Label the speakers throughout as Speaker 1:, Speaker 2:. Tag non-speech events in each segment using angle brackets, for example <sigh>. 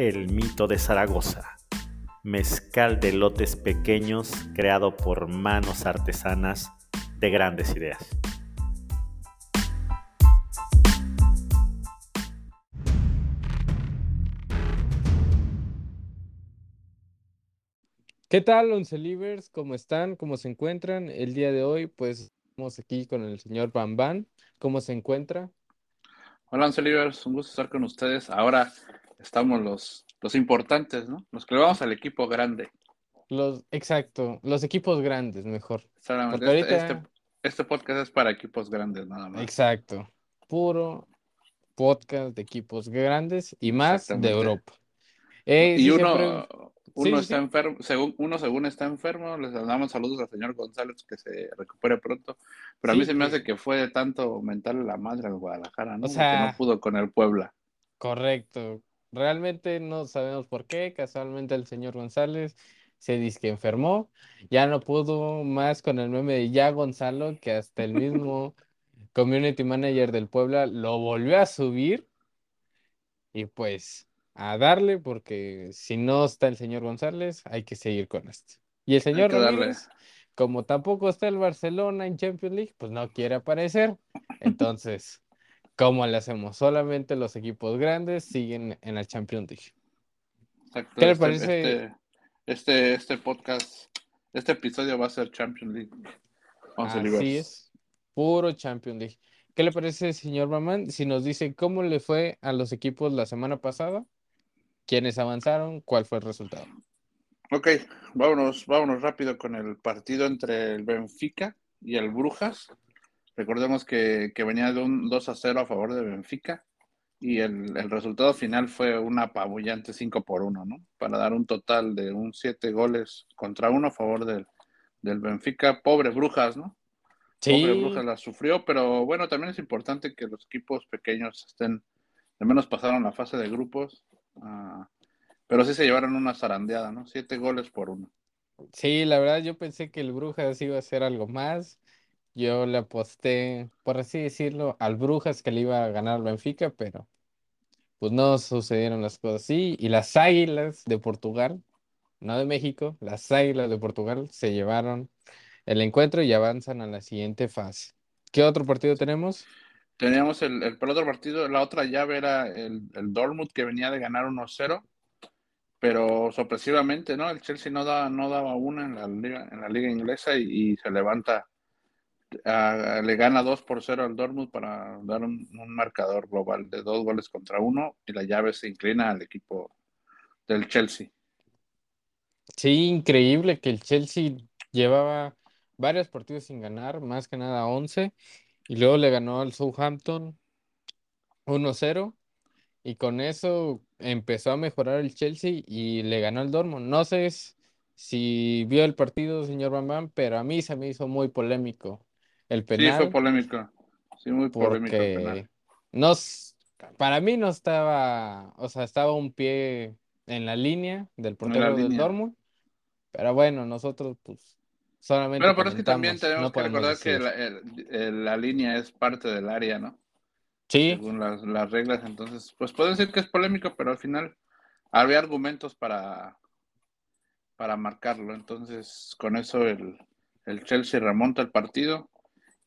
Speaker 1: El Mito de Zaragoza, mezcal de lotes pequeños creado por manos artesanas de grandes ideas.
Speaker 2: ¿Qué tal, Once Livers? ¿Cómo están? ¿Cómo se encuentran? El día de hoy, pues, estamos aquí con el señor Bam ¿Cómo se encuentra?
Speaker 3: Hola, Once Livers. Un gusto estar con ustedes. Ahora estamos los, los importantes, ¿no? Los que le vamos al equipo grande.
Speaker 2: Los, exacto, los equipos grandes, mejor.
Speaker 3: Este, este, este, podcast es para equipos grandes, nada más.
Speaker 2: Exacto. Puro podcast de equipos grandes y más de Europa.
Speaker 3: Eh, y uno, uno está enfermo, según, uno según está enfermo, les damos saludos al señor González que se recupere pronto, pero a mí se me hace que fue de tanto mental la madre al Guadalajara, ¿no? O sea, que no pudo con el Puebla.
Speaker 2: Correcto. Realmente no sabemos por qué, casualmente el señor González se dice que enfermó, ya no pudo más con el meme de ya Gonzalo, que hasta el mismo community manager del Puebla lo volvió a subir y pues a darle, porque si no está el señor González, hay que seguir con esto. Y el señor Ramírez, como tampoco está el Barcelona en Champions League, pues no quiere aparecer. Entonces, ¿cómo le hacemos? Solamente los equipos grandes siguen en la Champions League.
Speaker 3: Exacto. ¿Qué le este, parece? Este, este, este, podcast, este episodio va a ser Champions League.
Speaker 2: Así es, puro Champions League. ¿Qué le parece, señor Mamán, si nos dice cómo le fue a los equipos la semana pasada quiénes avanzaron, cuál fue el resultado.
Speaker 3: Ok, vámonos, vámonos rápido con el partido entre el Benfica y el Brujas. Recordemos que, venía de un 2 a 0 a favor de Benfica y el, resultado final fue un apabullante 5 por 1, ¿no? Para dar un total de un 7 goles contra 1 a favor del, del Benfica. Pobre Brujas, ¿no? Sí. Pobre Brujas la sufrió, pero bueno, también es importante que los equipos pequeños estén, al menos pasaron la fase de grupos Ah, pero sí se llevaron una zarandeada, ¿no? Siete goles por uno.
Speaker 2: Sí, la verdad yo pensé que el Brujas iba a hacer algo más. Yo le aposté, por así decirlo, al Brujas que le iba a ganar Benfica, pero pues no sucedieron las cosas así. Y las Águilas de Portugal, no de México, las Águilas de Portugal se llevaron el encuentro y avanzan a la siguiente fase. ¿Qué otro partido tenemos?
Speaker 3: Teníamos el, el, otro partido, la otra llave era el, el Dortmund que venía de ganar 1-0, pero sorpresivamente, ¿no? El Chelsea no daba, no daba una en la liga, en la liga inglesa y, se levanta, le gana 2 por 0 al Dortmund para dar un, marcador global de dos goles contra uno y la llave se inclina al equipo del Chelsea.
Speaker 2: Sí, increíble que el Chelsea llevaba varios partidos sin ganar, más que nada 11 y luego le ganó al Southampton 1-0. Y con eso empezó a mejorar el Chelsea y le ganó al Dortmund. No sé si vio el partido, señor Bambam, pero a mí se me hizo muy polémico el penal.
Speaker 3: Sí, fue polémico. Sí, muy polémico el penal.
Speaker 2: No, para mí no estaba, o sea, estaba un pie en la línea del portero del Dortmund. Pero bueno, nosotros pues Solamente
Speaker 3: pero, pero es que también tenemos que recordar que la, línea es parte del área, ¿no?
Speaker 2: Sí.
Speaker 3: Según las, reglas, entonces, pues puede ser que es polémico, pero al final había argumentos para, para marcarlo. Entonces, con eso el, Chelsea remonta el partido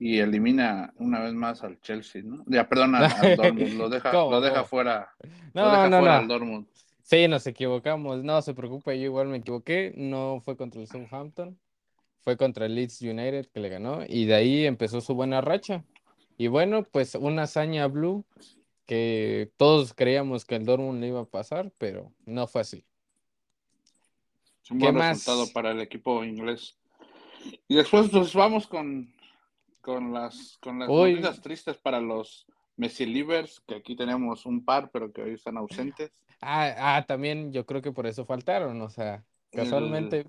Speaker 3: y elimina una vez más al Chelsea, ¿no? Ya, perdón, al, <laughs> Dortmund, lo deja, lo deja fuera, no, lo deja no, fuera al Dortmund.
Speaker 2: Sí, nos equivocamos, no se preocupe, yo igual me equivoqué, no fue contra el Southampton, fue contra el Leeds United que le ganó y de ahí empezó su buena racha. Y bueno, pues una hazaña blue que todos creíamos que el Dortmund le iba a pasar, pero no fue así.
Speaker 3: Es un buen resultado para el equipo inglés. Y después pues vamos con, con las con las noticias tristes para los Messi Livers, que aquí tenemos un par, pero que hoy están ausentes.
Speaker 2: Ah, ah, también yo creo que por eso faltaron, o sea,
Speaker 3: El-
Speaker 2: casualmente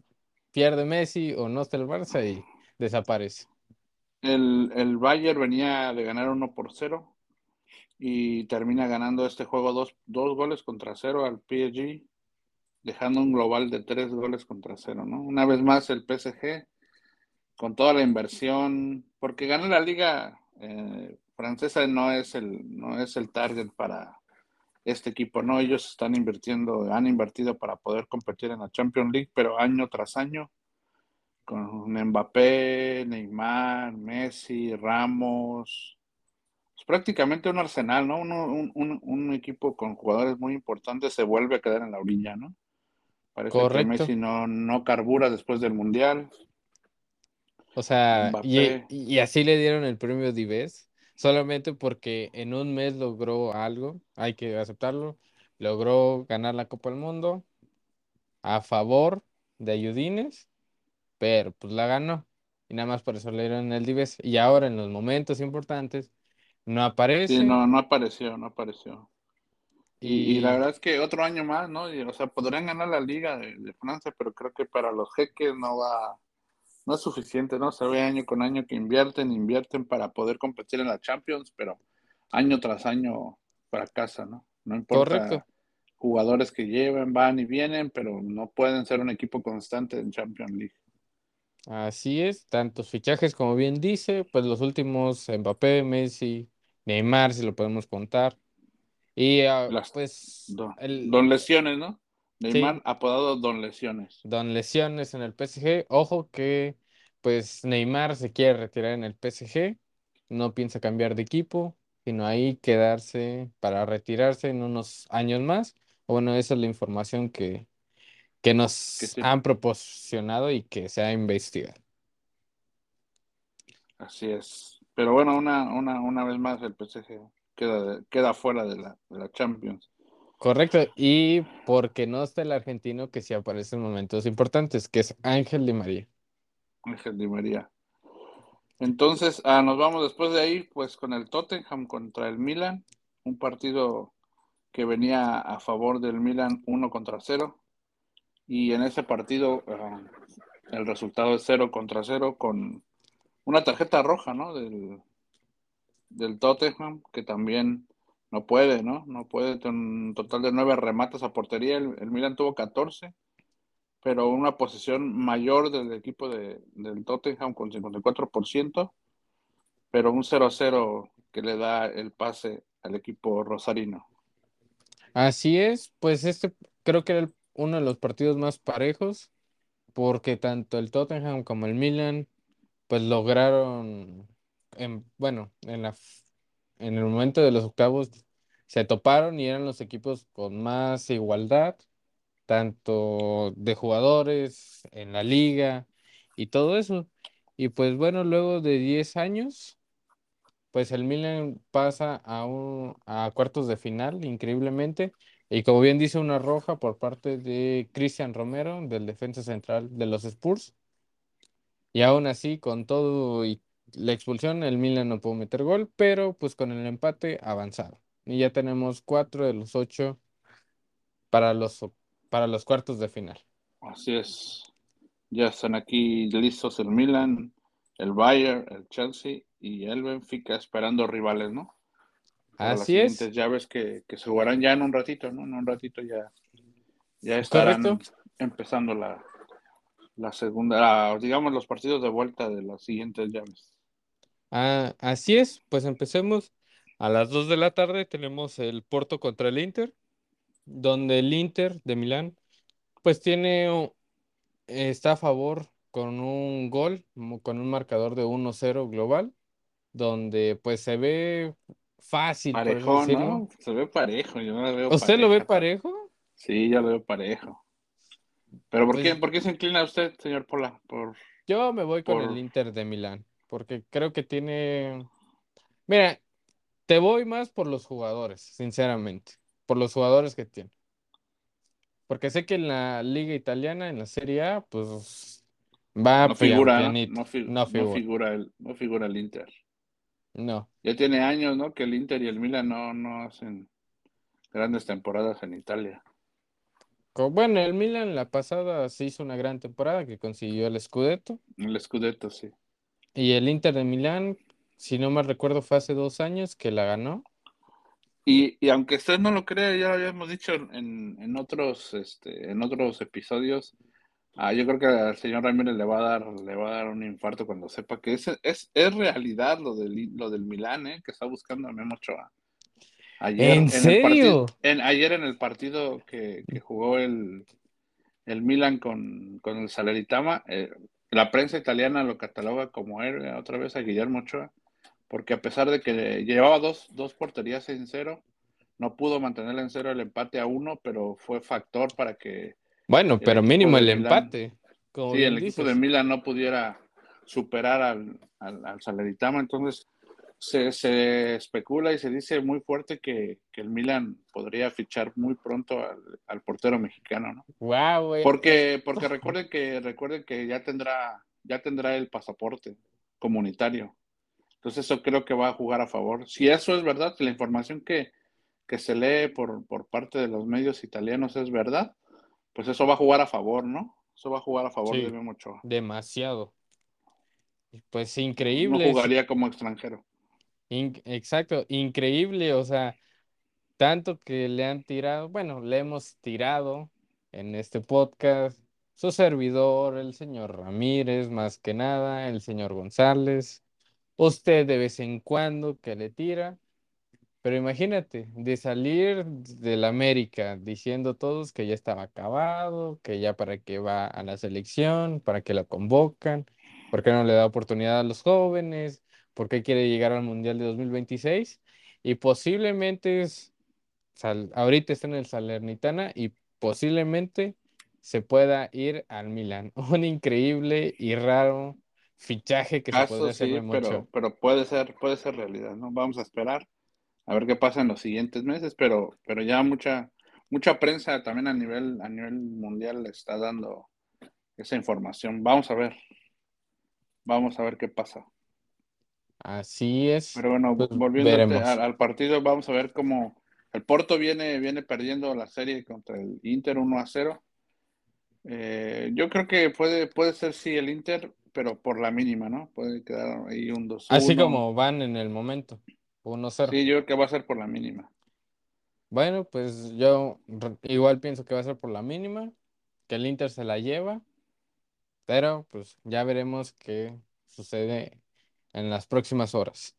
Speaker 2: pierde Messi o no está el Barça y desaparece.
Speaker 3: El, el Bayern venía de ganar 1 por 0 y termina ganando este juego dos, dos goles contra cero al PSG, dejando un global de tres goles contra cero, ¿no? Una vez más el PSG, con toda la inversión, porque ganar la liga eh, francesa no es, el, no es el target para este equipo, ¿no? Ellos están invirtiendo, han invertido para poder competir en la Champions League, pero año tras año con Mbappé, Neymar, Messi, Ramos. Es prácticamente un arsenal, ¿no? Uno- un, un- un equipo con jugadores muy importantes se vuelve a quedar en la orilla, ¿no? Parece
Speaker 2: Correcto.
Speaker 3: que Messi no, no carbura después del Mundial.
Speaker 2: O sea, y, y así le dieron el premio Dives, solamente porque en un mes logró algo, hay que aceptarlo, logró ganar la Copa del Mundo a favor de Ayudines, pero pues la ganó. Y nada más por eso le dieron el Dives. Y ahora en los momentos importantes no aparece.
Speaker 3: Sí, no, no apareció, no apareció. Y, y la verdad es que otro año más, ¿no? Y, o sea, podrían ganar la Liga de, de Francia, pero creo que para los jeques no va, no es suficiente, ¿no? Se ve año con año que invierten, invierten para poder competir en la Champions, pero año tras año fracasa, ¿no? No importa
Speaker 2: Correcto.
Speaker 3: jugadores que lleven, van y vienen, pero no pueden ser un equipo constante en Champions League.
Speaker 2: Así es, tantos fichajes como bien dice, pues los últimos Mbappé, Messi, Neymar, si lo podemos contar. Y ah,
Speaker 3: Las-
Speaker 2: pues
Speaker 3: Don,
Speaker 2: el
Speaker 3: don Lesiones, ¿no? Neymar
Speaker 2: Sí.
Speaker 3: apodado Don Lesiones.
Speaker 2: Don Lesiones en el PSG. Ojo que pues Neymar se quiere retirar en el PSG, no piensa cambiar de equipo, sino ahí quedarse para retirarse en unos años más. Bueno, esa es la información que, que nos
Speaker 3: Que sí.
Speaker 2: han proporcionado y que se ha investigado.
Speaker 3: Así es. Pero bueno, una, una, una vez más el PSG queda, queda fuera de la, de la Champions.
Speaker 2: Correcto, y porque no está el argentino que sí aparece en momentos importantes, que es Ángel Di María.
Speaker 3: Ángel Di María. Entonces, ah, nos vamos después de ahí, pues con el Tottenham contra el Milan, un partido que venía a favor del Milan 1 contra 0. Y en ese partido ah, el resultado es 0 contra 0 con una tarjeta roja, ¿no? Del, del Tottenham, que también no puede, ¿no? No puede, un total de 9 remates a portería. El, el Milan tuvo 14 pero una posición mayor del equipo de, del Tottenham con 54%, pero un 0-0 que le da el pase al equipo rosarino.
Speaker 2: Así es, pues este creo que era el- uno de los partidos más parejos, porque tanto el Tottenham como el Milan, pues lograron, en, bueno, en la, en el momento de los octavos se toparon y eran los equipos con más igualdad, tanto de jugadores en la liga y todo eso. Y pues bueno, luego de 10 años, pues el Milan pasa a, un, a cuartos de final, increíblemente. Y como bien dice, una roja por parte de Cristian Romero, del defensa central de los Spurs. Y aún así, con todo y la expulsión, el Milan no pudo meter gol, pero pues con el empate avanzado. Y ya tenemos cuatro de los ocho para los, para los cuartos de final.
Speaker 3: Así es. Ya están aquí listos el Milan, el Bayern, el Chelsea y el Benfica esperando rivales, ¿no? Para las
Speaker 2: Así es.
Speaker 3: siguientes llaves que, que se jugarán ya en un ratito, ¿no? En un ratito ya, ya estarán
Speaker 2: Correcto.
Speaker 3: empezando la, la segunda, la- digamos los partidos de vuelta de las siguientes llaves.
Speaker 2: Ah, así es, pues empecemos. A las 2 de la tarde tenemos el Porto contra el Inter, donde el Inter de Milán, pues tiene, está a favor con un gol, con un marcador de 1-0 global, donde pues se ve fácil, decirlo.
Speaker 3: ¿no? Se ve parejo, yo no la veo
Speaker 2: ¿Usted lo ve parejo?
Speaker 3: Sí, yo lo veo parejo. Pero ¿por
Speaker 2: Pues-
Speaker 3: qué, por qué se inclina usted, señor Pola? Por,
Speaker 2: Yo me voy con el Inter de Milán, porque creo que tiene... Mira, te voy más por los jugadores, sinceramente, por los jugadores que tiene. Porque sé que en la liga italiana, en la Serie A, pues va
Speaker 3: no figura,
Speaker 2: pianito,
Speaker 3: no, fi-
Speaker 2: no
Speaker 3: no
Speaker 2: figura.
Speaker 3: figura el, no figura el Inter.
Speaker 2: No.
Speaker 3: Ya tiene años, ¿no? Que el Inter y el Milan no, no hacen grandes temporadas en Italia.
Speaker 2: Bueno, el Milan la pasada se hizo una gran temporada que consiguió el Scudetto.
Speaker 3: El Scudetto, sí.
Speaker 2: Y el Inter de Milán, si no mal recuerdo, fue hace dos años que la ganó.
Speaker 3: Y, y aunque usted no lo crea, ya lo habíamos dicho en, en otros, este, en otros episodios, ah, yo creo que al señor Ramírez le va a dar, le va a dar un infarto cuando sepa que es, es, es realidad lo del, lo del Milán, ¿eh? que está buscando a Memo Ochoa. Ayer,
Speaker 2: ¿En
Speaker 3: el
Speaker 2: serio?
Speaker 3: partido- en, ayer en el partido que, que jugó el, el Milan con, con el Salernitana, eh, la prensa italiana lo cataloga como héroe otra vez a Guillermo Ochoa, porque a pesar de que llevaba dos, dos porterías en cero, no pudo mantener en cero el empate a uno, pero fue factor para que
Speaker 2: Bueno, pero mínimo el empate. Como
Speaker 3: sí, el equipo de Milan no pudiera superar al, al, al Salernitana, entonces se, se especula y se dice muy fuerte que, que el Milan podría fichar muy pronto al, al portero mexicano, ¿no?
Speaker 2: Güey.
Speaker 3: Porque, <laughs> porque recuerden que, recuerden que ya tendrá, ya tendrá el pasaporte comunitario. Entonces eso creo que va a jugar a favor. Si eso es verdad, si la información que, que se lee por, por parte de los medios italianos es verdad, pues eso va a jugar a favor, ¿no? Eso va a jugar a favor
Speaker 2: Sí.
Speaker 3: de Memo Ochoa.
Speaker 2: Demasiado. Pues
Speaker 3: No
Speaker 2: increíble.
Speaker 3: jugaría como extranjero.
Speaker 2: In- exacto, increíble, o sea, tanto que le han tirado, bueno, le hemos tirado en este podcast, su servidor, el señor Ramírez, más que nada, el señor González, usted de vez en cuando que le tira, pero imagínate, de salir del América diciendo todos que ya estaba acabado, que ya para qué va a la selección, para qué la convocan, por qué no le da oportunidad a los jóvenes, por qué quiere llegar al Mundial de 2026 y posiblemente es, sal- ahorita está en el Salernitana y posiblemente se pueda ir al Milan. <laughs> Un increíble y raro fichaje que se
Speaker 3: Caso
Speaker 2: podría hacer
Speaker 3: sí,
Speaker 2: Memo
Speaker 3: pero, pero puede ser, puede ser realidad, ¿no? Vamos a esperar a ver qué pasa en los siguientes meses, pero, pero ya mucha, mucha prensa también a nivel, a nivel mundial le está dando esa información. Vamos a ver. Vamos a ver qué pasa.
Speaker 2: Así es.
Speaker 3: Pero bueno,
Speaker 2: Pues
Speaker 3: volviendo al, al partido, vamos a ver cómo el Porto viene, viene perdiendo la serie contra el Inter 1 a 0. Eh, yo creo que puede, puede ser sí el Inter, pero por la mínima, ¿no? Puede quedar ahí un 2
Speaker 2: Así como van en el momento, 1-0.
Speaker 3: Sí, yo creo que va a ser por la mínima.
Speaker 2: Bueno, pues yo igual pienso que va a ser por la mínima, que el Inter se la lleva, pero pues ya veremos qué sucede en las próximas horas.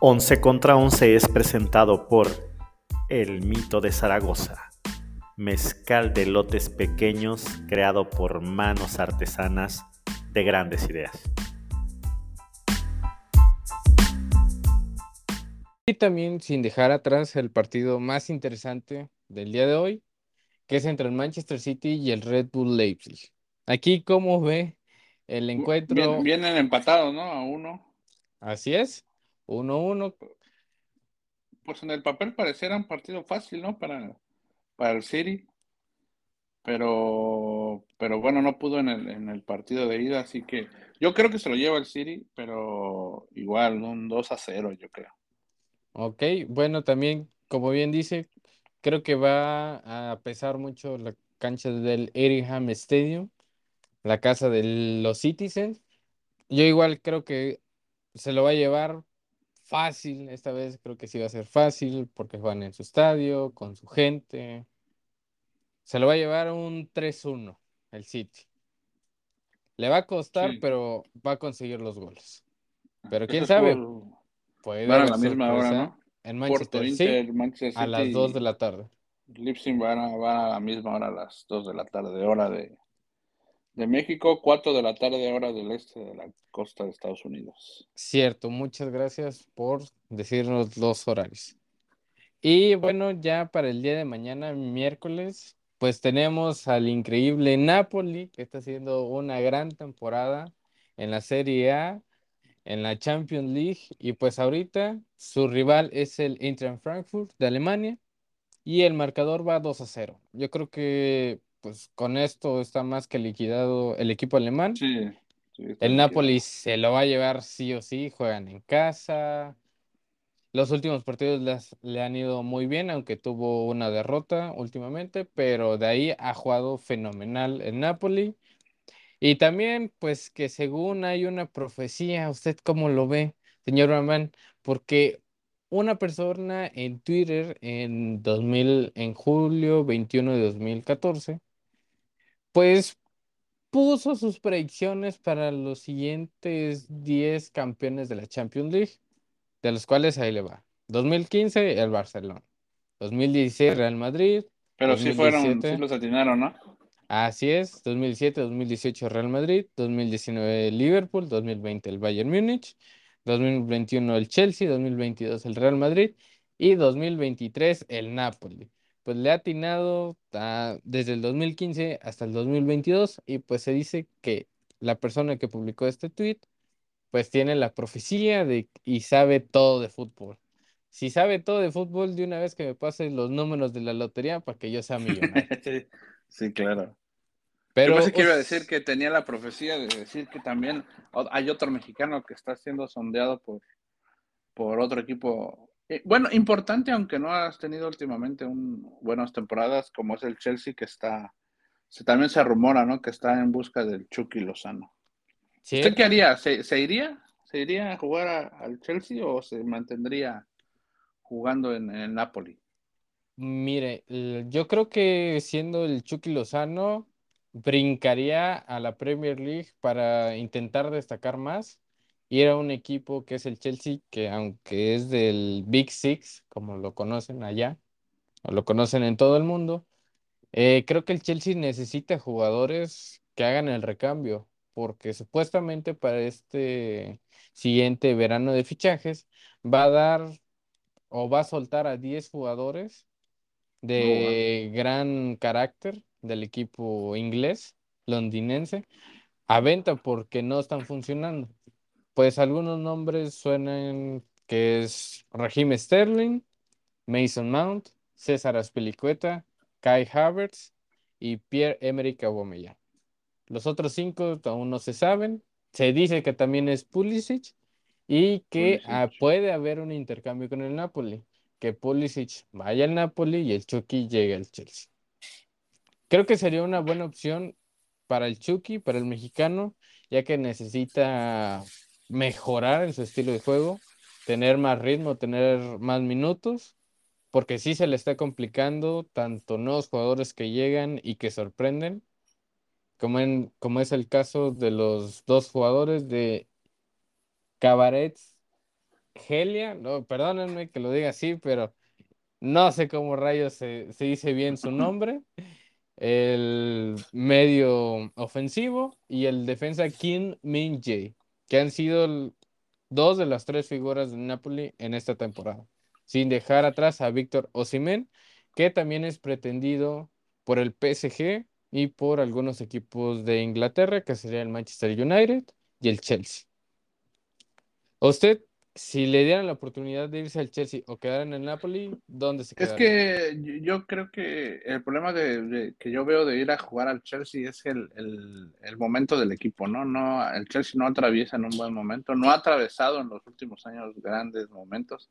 Speaker 1: 11 contra 11 es presentado por El Mito de Zaragoza, mezcal de lotes pequeños creado por manos artesanas de grandes ideas.
Speaker 2: Y también sin dejar atrás el partido más interesante del día de hoy, que es entre el Manchester City y el Red Bull Leipzig. Aquí, ¿cómo ve el encuentro?
Speaker 3: Vien- vienen empatados, ¿no? A uno.
Speaker 2: Así es, 1-1.
Speaker 3: Pues en el papel pareciera un partido fácil, ¿no? Para, para el City. Pero, pero bueno, no pudo en el, en el partido de ida, así que yo creo que se lo lleva el City, pero igual, un 2 a 0, yo creo.
Speaker 2: Ok, bueno, también, como bien dice, creo que va a pesar mucho la cancha del Etihad Stadium, la casa de los Citizens. Yo igual creo que se lo va a llevar fácil, esta vez creo que sí va a ser fácil porque juegan en su estadio, con su gente. Se lo va a llevar un 3-1 el City. Le va a costar,
Speaker 3: Sí.
Speaker 2: pero va a conseguir los goles. Pero
Speaker 3: Ese
Speaker 2: quién sabe,
Speaker 3: por-
Speaker 2: puede
Speaker 3: van a la misma hora, ¿no?
Speaker 2: en Manchester City
Speaker 3: Inter, Manchester
Speaker 2: a las
Speaker 3: City
Speaker 2: 2 de la tarde.
Speaker 3: Leipzig van a, van a la misma hora, a las 2 de la tarde, hora de, de México, 4 de la tarde, hora del este de la costa de Estados Unidos.
Speaker 2: Cierto, muchas gracias por decirnos los horarios. Y bueno, ya para el día de mañana, miércoles, pues tenemos al increíble Napoli, que está haciendo una gran temporada en la Serie A, en la Champions League, y pues ahorita su rival es el Eintracht Frankfurt de Alemania, y el marcador va 2 a 0. Yo creo que pues con esto está más que liquidado el equipo alemán.
Speaker 3: Sí, sí, está
Speaker 2: El. Napoli se lo va a llevar sí o sí, juegan en casa. Los últimos partidos les- le han ido muy bien, aunque tuvo una derrota últimamente, pero de ahí ha jugado fenomenal el Napoli. Y también, pues que según hay una profecía, ¿usted cómo lo ve, señor Ramán? Porque una persona en Twitter en 2000, en julio 21 de 2014, pues puso sus predicciones para los siguientes 10 campeones de la Champions League, de los cuales ahí le va. 2015, el Barcelona. 2016, Real Madrid.
Speaker 3: Pero sí fueron,
Speaker 2: 2017.
Speaker 3: sí los atinaron, ¿no?
Speaker 2: Así es, 2007, 2018 Real Madrid, 2019 Liverpool, 2020 el Bayern Múnich, 2021 el Chelsea, 2022 el Real Madrid y 2023 el Napoli. Pues le ha atinado a- desde el 2015 hasta el 2022 y pues se dice que la persona que publicó este tweet pues tiene la profecía de y sabe todo de fútbol. Si sabe todo de fútbol, de una vez que me pase los números de la lotería para que yo sea millonario. <laughs>
Speaker 3: sí, claro.
Speaker 2: Pero
Speaker 3: Yo pensé que iba a
Speaker 2: pues,
Speaker 3: decir que tenía la profecía de decir que también hay otro mexicano que está siendo sondeado por, por otro equipo. Eh, Bueno, importante, aunque no has tenido últimamente un, buenas temporadas, como es el Chelsea, que está, se, también se rumora, ¿no? Que está en busca del Chucky Lozano. ¿Usted qué haría? ¿Se, se iría? ¿Se iría a jugar a- al Chelsea o se mantendría jugando en, en el Napoli?
Speaker 2: Mire, yo creo que siendo el Chucky Lozano, brincaría a la Premier League para intentar destacar más. Ir a un equipo que es el Chelsea, que aunque es del Big Six, como lo conocen allá, o lo conocen en todo el mundo, eh, creo que el Chelsea necesita jugadores que hagan el recambio, porque supuestamente para este siguiente verano de fichajes va a dar o va a soltar a 10 jugadores de gran carácter del equipo inglés, londinense, a venta porque no están funcionando. Pues algunos nombres suenan que es Raheem Sterling, Mason Mount, César Azpilicueta, Kai Havertz y Pierre-Emerick Aubameyang. Los otros cinco aún no se saben. Se dice que también es Pulisic y que
Speaker 3: Pulisic.
Speaker 2: ah, puede haber un intercambio con el Napoli, que Pulisic vaya al Napoli y el Chucky llegue al Chelsea. Creo que sería una buena opción para el Chucky, para el mexicano, ya que necesita mejorar en su estilo de juego, tener más ritmo, tener más minutos, porque sí se le está complicando tanto nuevos jugadores que llegan y que sorprenden, como, en, como es el caso de los dos jugadores de Cabaret Gelia, no, perdónenme que lo diga así, pero no sé cómo rayos se, se dice bien su nombre. El medio ofensivo y el defensa Kim Min Jae, que han sido dos de las tres figuras de Napoli en esta temporada, sin dejar atrás a Víctor Osimhen, que también es pretendido por el PSG y por algunos equipos de Inglaterra, que sería el Manchester United y el Chelsea. ¿A usted, si le dieran la oportunidad de irse al Chelsea o quedar en el Napoli, ¿dónde se
Speaker 3: Es
Speaker 2: quedaría?
Speaker 3: que yo- creo que el problema de, de- que yo veo de ir a jugar al Chelsea es el, el- el momento del equipo, ¿no? No, el Chelsea no atraviesa en un buen momento, no ha atravesado en los últimos años grandes momentos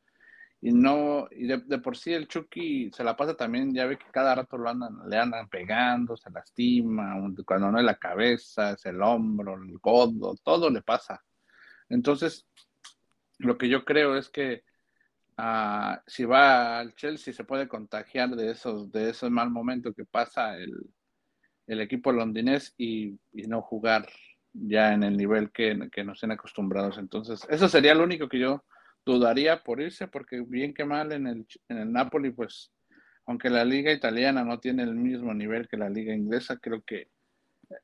Speaker 3: y no, y de, de por sí el Chucky se la pasa también, ya ve que cada rato lo andan, le andan pegando, se lastima, cuando no es la cabeza, es el hombro, el codo, todo le pasa. Entonces, lo que yo creo es que ah, si va al Chelsea se puede contagiar de esos, de ese mal momento que pasa el, el equipo londinés y, y no jugar ya en el nivel que, que nos tienen acostumbrados. Entonces, eso sería lo único que yo dudaría por irse, porque bien que mal en el, en el Napoli, pues, aunque la liga italiana no tiene el mismo nivel que la liga inglesa, creo que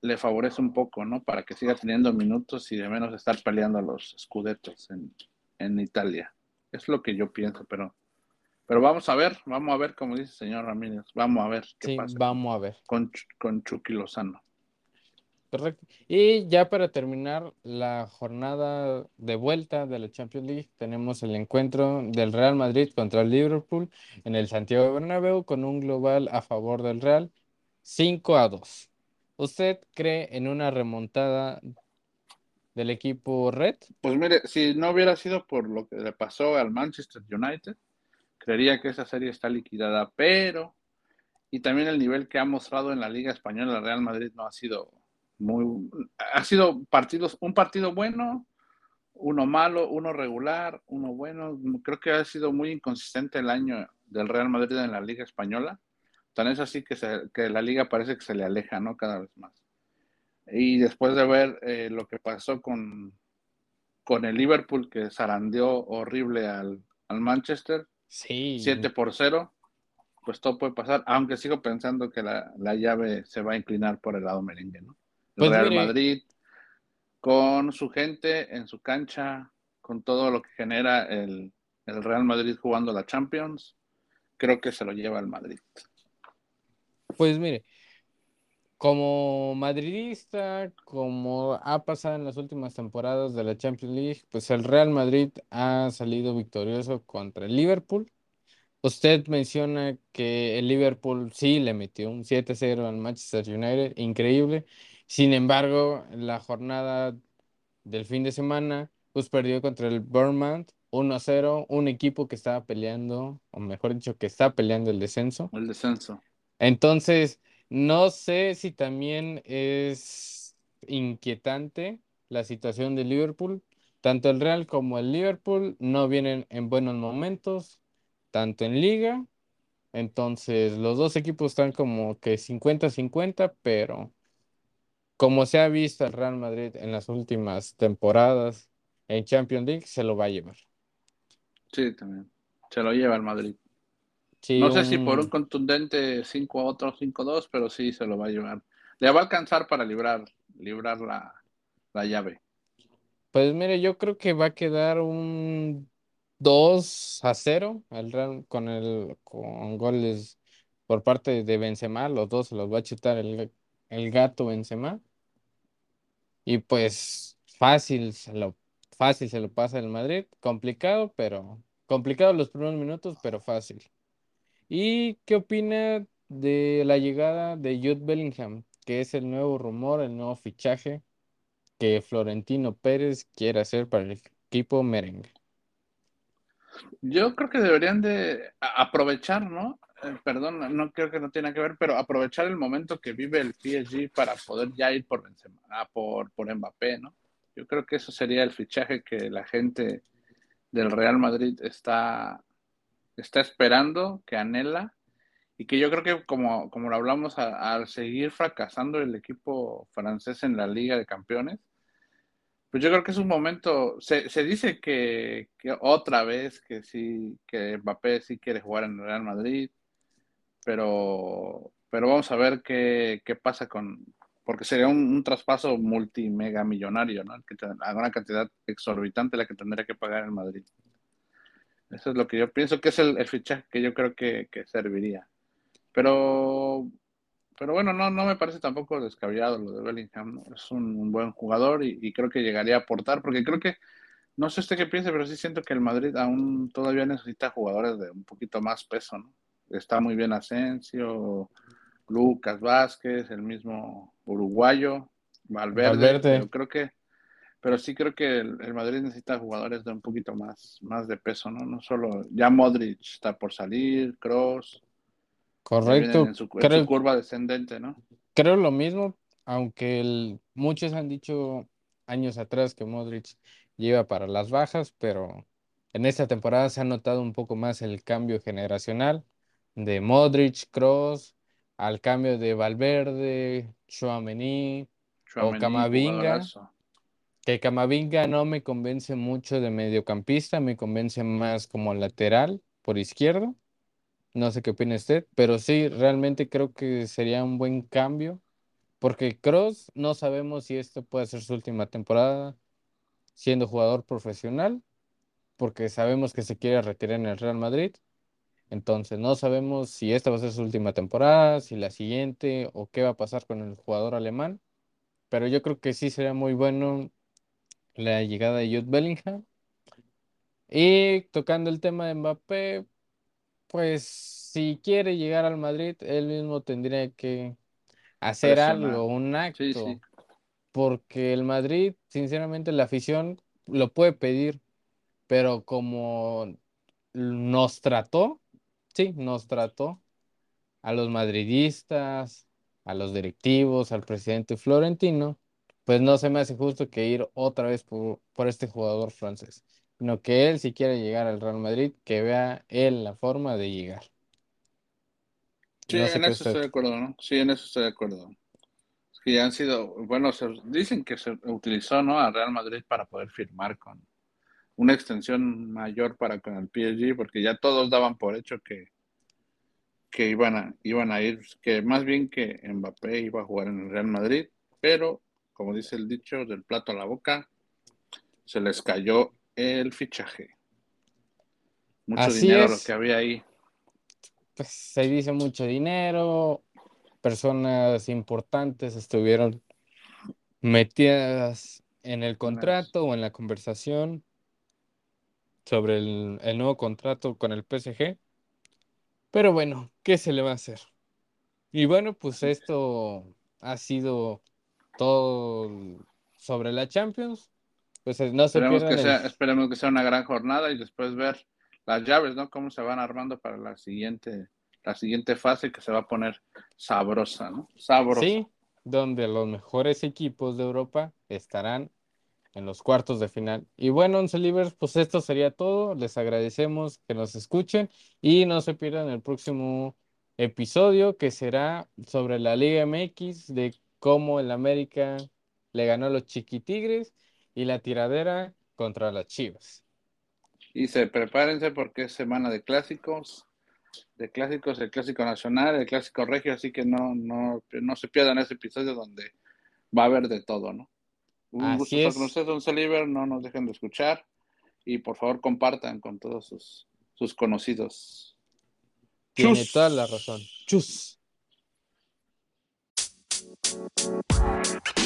Speaker 3: le favorece un poco, ¿no? Para que siga teniendo minutos y de menos estar peleando los scudetos en, en Italia. Es lo que yo pienso, pero, pero vamos a ver, vamos a ver, como dice el señor Ramírez, vamos a ver qué
Speaker 2: Sí,
Speaker 3: pasa
Speaker 2: vamos a ver.
Speaker 3: con, con Chucky Lozano.
Speaker 2: Correcto. Y ya para terminar la jornada de vuelta de la Champions League, tenemos el encuentro del Real Madrid contra el Liverpool en el Santiago Bernabéu con un global a favor del Real. 5 a 2. ¿Usted cree en una remontada del equipo Red?
Speaker 3: Pues mire, si no hubiera sido por lo que le pasó al Manchester United, creería que esa serie está liquidada, pero y también el nivel que ha mostrado en la Liga Española el Real Madrid no ha sido muy ha sido partidos un partido bueno, uno malo, uno regular, uno bueno, creo que ha sido muy inconsistente el año del Real Madrid en la Liga Española. Tan es así que, se, que la liga parece que se le aleja, ¿no? Cada vez más. Y después de ver eh, lo que pasó con, con el Liverpool, que zarandeó horrible al, al Manchester,
Speaker 2: Sí.
Speaker 3: 7 por 0, pues todo puede pasar, aunque sigo pensando que la, la llave se va a inclinar por el lado merengue, ¿no? El
Speaker 2: Pues
Speaker 3: Real
Speaker 2: mire-
Speaker 3: Madrid, con su gente en su cancha, con todo lo que genera el, el Real Madrid jugando la Champions, creo que se lo lleva el Madrid.
Speaker 2: Pues mire, como madridista, como ha pasado en las últimas temporadas de la Champions League, pues el Real Madrid ha salido victorioso contra el Liverpool. Usted menciona que el Liverpool sí le metió un 7-0 al Manchester United, increíble. Sin embargo, la jornada del fin de semana, pues perdió contra el Bournemouth 1-0, un equipo que estaba peleando, o mejor dicho, que está peleando el descenso.
Speaker 3: El descenso.
Speaker 2: Entonces, no sé si también es inquietante la situación de Liverpool. Tanto el Real como el Liverpool no vienen en buenos momentos, tanto en liga. Entonces, los dos equipos están como que 50-50, pero como se ha visto el Real Madrid en las últimas temporadas en Champions League, se lo va a llevar.
Speaker 3: Sí, también. Se lo lleva el Madrid.
Speaker 2: Sí,
Speaker 3: No sé si por un contundente 5 a otro 5-2, pero sí se lo va a llevar. Le va a alcanzar para librar, librar la, la llave.
Speaker 2: Pues mire, yo creo que va a quedar un 2 a 0 el Real con el con goles por parte de Benzema, los dos se los va a chutar el, el gato Benzema. Y pues fácil se lo fácil se lo pasa el Madrid, complicado, pero complicado los primeros minutos, pero fácil. ¿Y qué opina de la llegada de Jude Bellingham, que es el nuevo rumor, el nuevo fichaje? que Florentino Pérez quiere hacer para el equipo merengue.
Speaker 3: Yo creo que deberían de aprovechar, ¿no? Eh, perdón, no creo que no tiene que ver, pero aprovechar el momento que vive el PSG para poder ya ir por Benzema, ah, por, por Mbappé, ¿no? Yo creo que eso sería el fichaje que la gente del Real Madrid está, está esperando, que anhela, y que yo creo que como, como lo hablamos, al seguir fracasando el equipo francés en la Liga de Campeones, pues yo creo que es un momento, se, se dice que, que otra vez que sí, que Mbappé sí quiere jugar en Real Madrid, pero, pero vamos a ver qué, qué pasa con, porque sería un, traspaso multimega millonario, ¿no? Que una cantidad exorbitante la que tendría que pagar el Madrid. Eso es lo que yo pienso que es el, el fichaje que yo creo que, que serviría. Pero, pero bueno, no, no me parece tampoco descabellado lo de Bellingham, ¿no? Es un, un buen jugador y, y creo que llegaría a aportar, porque creo que, no sé usted qué piense, pero sí siento que el Madrid aún todavía necesita jugadores de un poquito más peso, ¿no? Está muy bien Asensio, Lucas Vázquez, el mismo uruguayo, Valverde,
Speaker 2: Valverde.
Speaker 3: pero creo que, pero sí creo que el, el Madrid necesita jugadores de un poquito más, más de peso, ¿no? No solo, ya Modric está por salir, Cross,
Speaker 2: Correcto.
Speaker 3: en su, en
Speaker 2: Creo,
Speaker 3: su curva descendente, ¿no?
Speaker 2: creo lo mismo, aunque el- muchos han dicho años atrás que Modric lleva para las bajas, pero en esta temporada se ha notado un poco más el cambio generacional de Modric, Kroos, al cambio de Valverde, Tchouaméni,
Speaker 3: Tchouaméni,
Speaker 2: Camavinga.
Speaker 3: jugadorazo.
Speaker 2: Que Camavinga no me convence mucho de mediocampista, me convence más como lateral por izquierda. No sé qué opina usted, pero sí, realmente creo que sería un buen cambio, porque Kroos no sabemos si esto puede ser su última temporada siendo jugador profesional, porque sabemos que se quiere retirar en el Real Madrid. Entonces, no sabemos si esta va a ser su última temporada, si la siguiente, o qué va a pasar con el jugador alemán. Pero yo creo que sí sería muy bueno la llegada de Jude Bellingham. Y tocando el tema de Mbappé, pues si quiere llegar al Madrid, él mismo tendría que hacer algo, un acto.
Speaker 3: Sí, sí.
Speaker 2: Porque el Madrid, sinceramente, la afición lo puede pedir, pero como nos trató, sí, nos trató a los madridistas, a los directivos, al presidente Florentino, pues no se me hace justo que ir otra vez por, por este jugador francés, sino que él si quiere llegar al Real Madrid, que vea él la forma de llegar.
Speaker 3: Sí,
Speaker 2: No sé
Speaker 3: en eso
Speaker 2: usted-
Speaker 3: estoy de acuerdo, ¿no? Sí, en eso estoy de acuerdo. Es que ya han sido, bueno, se- dicen que se utilizó, ¿no? A Real Madrid para poder firmar con una extensión mayor para con el PSG, porque ya todos daban por hecho que, que iban a, iban a ir, que más bien que Mbappé iba a jugar en el Real Madrid, pero como dice el dicho, del plato a la boca, se les cayó el fichaje. Mucho
Speaker 2: Así
Speaker 3: dinero lo que había ahí.
Speaker 2: pues se dice mucho dinero, personas importantes estuvieron metidas en el contrato o en la conversación sobre el, el nuevo contrato con el PSG. Pero bueno, ¿qué se le va a hacer? Y bueno, pues esto ha sido todo sobre la Champions. Pues eh, no se
Speaker 3: Esperemos que, sea,
Speaker 2: el-
Speaker 3: esperemos que sea una gran jornada y después ver las llaves, ¿no? Cómo se van armando para la siguiente, la siguiente fase que se va a poner sabrosa, ¿no? Sabrosa.
Speaker 2: Sí, donde los mejores equipos de Europa estarán en los cuartos de final. Y bueno, Once Livers, pues esto sería todo. Les agradecemos que nos escuchen y no se pierdan el próximo episodio que será sobre la Liga MX, de cómo el América le ganó a los Chiquitigres y la tiradera contra las Chivas.
Speaker 3: Y se prepárense porque es semana de clásicos, de clásicos, el clásico nacional, el clásico regio, así que no, no, no se pierdan ese episodio donde va a haber de todo, ¿no? Un
Speaker 2: Así
Speaker 3: gusto estar
Speaker 2: es.
Speaker 3: con ustedes, Don Soliver, no nos dejen de escuchar y por favor compartan con todos sus, sus conocidos.
Speaker 2: Tiene
Speaker 3: Chus.
Speaker 2: toda la razón. Chus. Thank you.